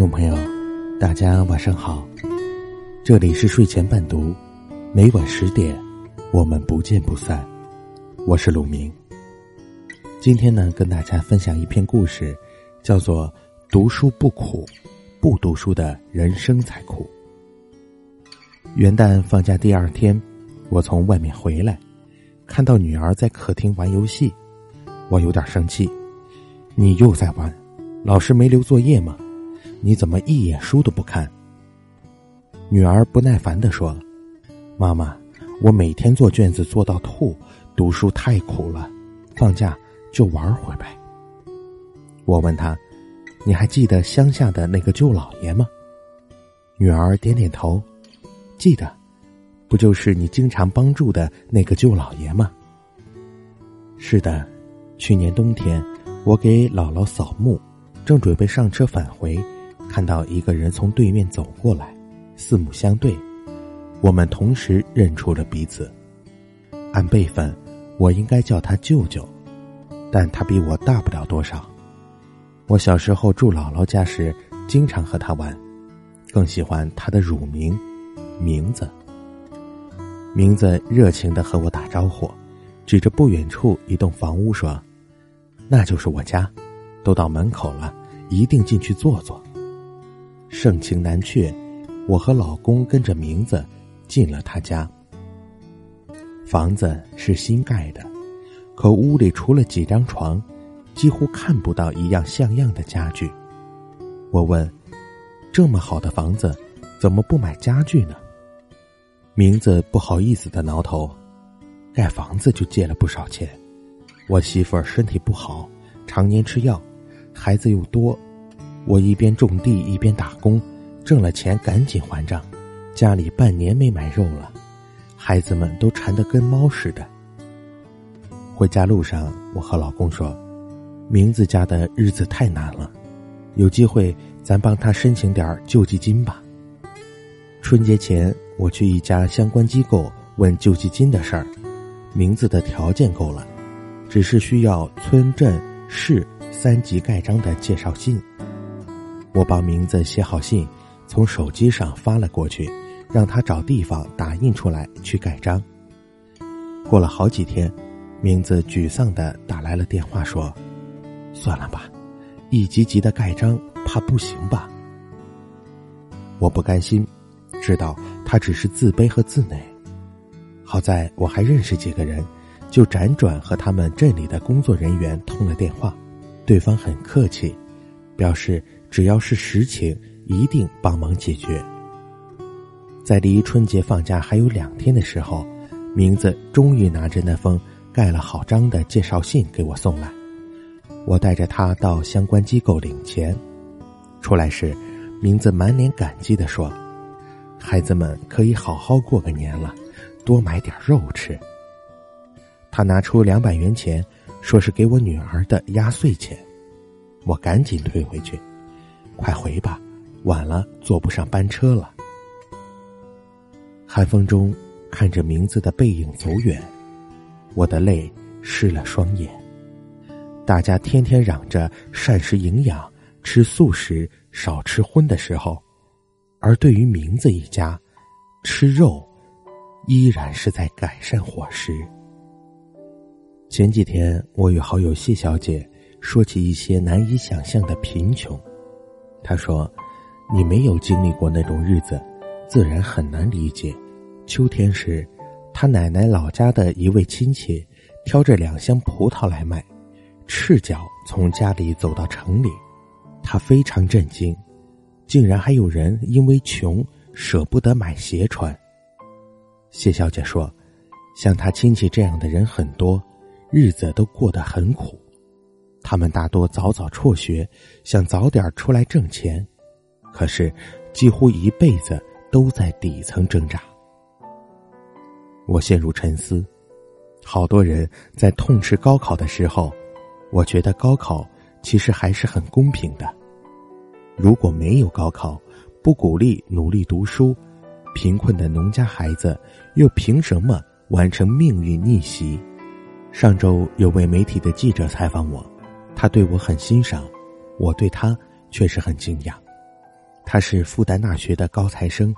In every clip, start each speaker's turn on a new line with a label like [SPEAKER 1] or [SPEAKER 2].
[SPEAKER 1] 众朋友，大家晚上好，这里是睡前伴读，每晚十点，我们不见不散。我是鲁明。今天呢，跟大家分享一篇故事，叫做《读书不苦，不读书的人生才苦》。元旦放假第二天，我从外面回来，看到女儿在客厅玩游戏，我有点生气。你又在玩，老师没留作业吗？你怎么一眼书都不看？女儿不耐烦的说：“妈妈，我每天做卷子做到吐，读书太苦了，放假就玩会呗。”我问她：“你还记得乡下的那个舅老爷吗？”女儿点点头。记得，不就是你经常帮助的那个舅老爷吗？是的，去年冬天，我给姥姥扫墓，正准备上车返回，看到一个人从对面走过来，四目相对，我们同时认出了彼此。按辈分，我应该叫他舅舅，但他比我大不了多少。我小时候住姥姥家时，经常和他玩，更喜欢他的乳名。名字，名字热情的和我打招呼，指着不远处一栋房屋说：“那就是我家，都到门口了，一定进去坐坐。”盛情难却，我和老公跟着名字进了他家。房子是新盖的，可屋里除了几张床，几乎看不到一样像样的家具。我问：“这么好的房子，怎么不买家具呢？”名字不好意思的挠头，盖房子就借了不少钱。我媳妇儿身体不好，常年吃药，孩子又多，我一边种地一边打工，挣了钱赶紧还账。家里半年没买肉了，孩子们都馋得跟猫似的。回家路上，我和老公说：“名字家的日子太难了，有机会咱帮他申请点救济金吧。”春节前。我去一家相关机构问救济金的事儿，名字的条件够了，只是需要村镇市三级盖章的介绍信。我把名字写好信，从手机上发了过去，让他找地方打印出来去盖章。过了好几天，名字沮丧的打来了电话，说：“算了吧，一级级的盖章怕不行吧？”我不甘心，知道。他只是自卑和自馁，好在我还认识几个人，就辗转和他们镇里的工作人员通了电话，对方很客气，表示只要是实情，一定帮忙解决。在离春节放假还有两天的时候，名字终于拿着那封盖了好章的介绍信给我送来，我带着他到相关机构领钱，出来时，名字满脸感激的说。孩子们可以好好过个年了，多买点肉吃。他拿出两百元钱，说是给我女儿的压岁钱，我赶紧退回去，快回吧，晚了坐不上班车了。寒风中看着名字的背影走远，我的泪湿了双眼。大家天天嚷着膳食营养，吃素食，少吃荤的时候。而对于名字一家，吃肉依然是在改善伙食。前几天，我与好友谢小姐说起一些难以想象的贫穷，他说：“你没有经历过那种日子，自然很难理解。”秋天时，他奶奶老家的一位亲戚挑着两箱葡萄来卖，赤脚从家里走到城里，他非常震惊。竟然还有人因为穷舍不得买鞋穿。谢小姐说：“像他亲戚这样的人很多，日子都过得很苦。他们大多早早辍学，想早点出来挣钱，可是几乎一辈子都在底层挣扎。”我陷入沉思。好多人在痛斥高考的时候，我觉得高考其实还是很公平的。如果没有高考，不鼓励努力读书，贫困的农家孩子又凭什么完成命运逆袭？上周有位媒体的记者采访我，他对我很欣赏，我对他却是很敬仰。他是复旦大学的高材生，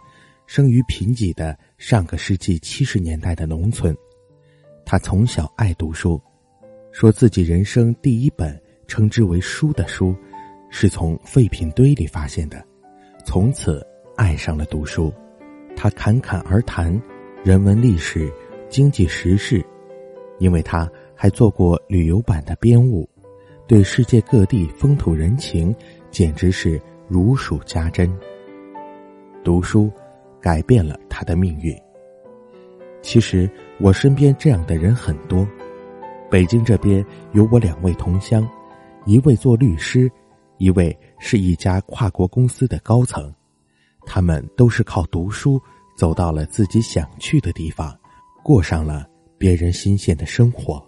[SPEAKER 1] 生于贫瘠的上个世纪七十年代的农村。他从小爱读书，说自己人生第一本称之为书的书，是从废品堆里发现的，从此爱上了读书。他侃侃而谈人文历史、经济时事，因为他还做过旅游版的编务，对世界各地风土人情简直是。如数家珍。读书改变了他的命运。其实我身边这样的人很多。北京这边有我两位同乡，一位做律师，一位是一家跨国公司的高层。他们都是靠读书走到了自己想去的地方，过上了别人新鲜的生活。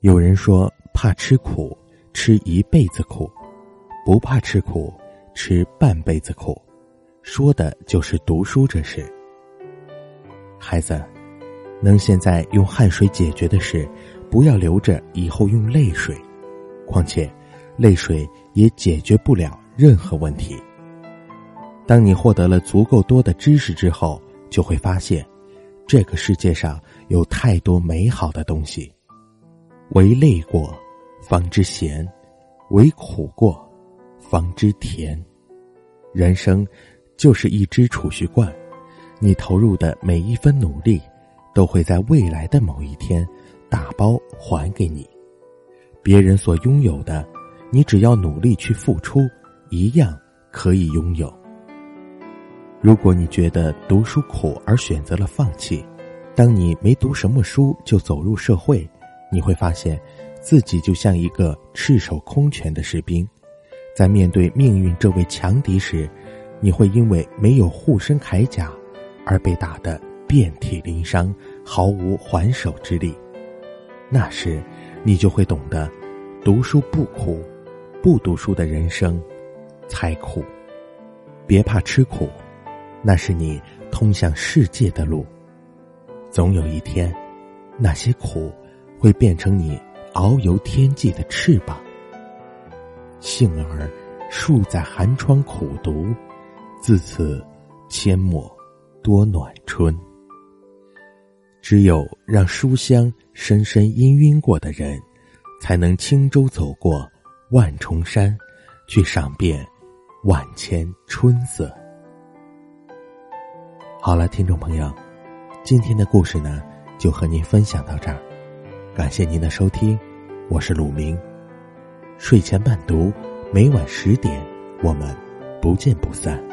[SPEAKER 1] 有人说怕吃苦，吃一辈子苦；不怕吃苦。吃半辈子苦，说的就是读书这事。孩子，能现在用汗水解决的事，不要留着以后用泪水。况且，泪水也解决不了任何问题。当你获得了足够多的知识之后，就会发现，这个世界上有太多美好的东西。为累过，方知咸；唯苦过。方知甜，人生就是一只储蓄罐，你投入的每一分努力，都会在未来的某一天打包还给你。别人所拥有的，你只要努力去付出，一样可以拥有。如果你觉得读书苦而选择了放弃，当你没读什么书就走入社会，你会发现自己就像一个赤手空拳的士兵。在面对命运这位强敌时，你会因为没有护身铠甲，而被打得遍体鳞伤，毫无还手之力。那时，你就会懂得，读书不苦，不读书的人生才苦。别怕吃苦，那是你通向世界的路。总有一天，那些苦会变成你遨游天际的翅膀。幸而，树在寒窗苦读，自此阡陌多暖春。只有让书香深深氤氲过的人，才能轻舟走过万重山，去赏遍万千春色。好了，听众朋友，今天的故事呢，就和您分享到这儿，感谢您的收听，我是鲁明。睡前伴读，每晚十点，我们不见不散。